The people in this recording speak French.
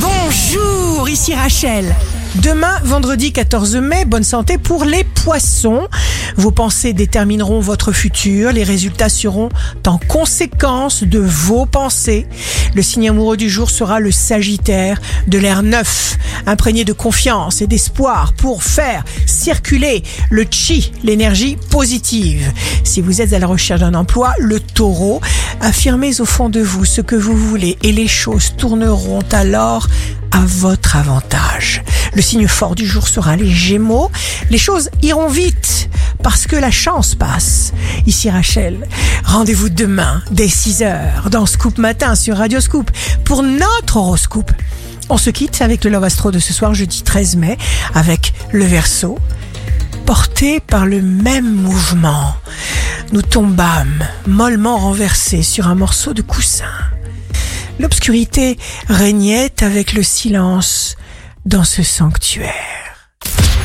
Bonjour, ici Rachel. Demain, vendredi 14 mai, bonne santé pour les poissons. Vos pensées détermineront votre futur. Les résultats seront en conséquence de vos pensées. Le signe amoureux du jour sera le Sagittaire, de l'air neuf, imprégné de confiance et d'espoir pour faire circuler le chi, l'énergie positive. Si vous êtes à la recherche d'un emploi, le taureau, affirmez au fond de vous ce que vous voulez et les choses tourneront alors à votre avantage. Le signe fort du jour sera les Gémeaux. Les choses iront vite parce que la chance passe. Ici Rachel, rendez-vous demain dès 6h dans Scoop Matin sur Radio Scoop pour notre horoscope. On se quitte avec le Love Astro de ce soir jeudi 13 mai avec le Verseau. Porté par le même mouvement, nous tombâmes mollement renversés sur un morceau de coussin. L'obscurité régnait avec le silence dans ce sanctuaire.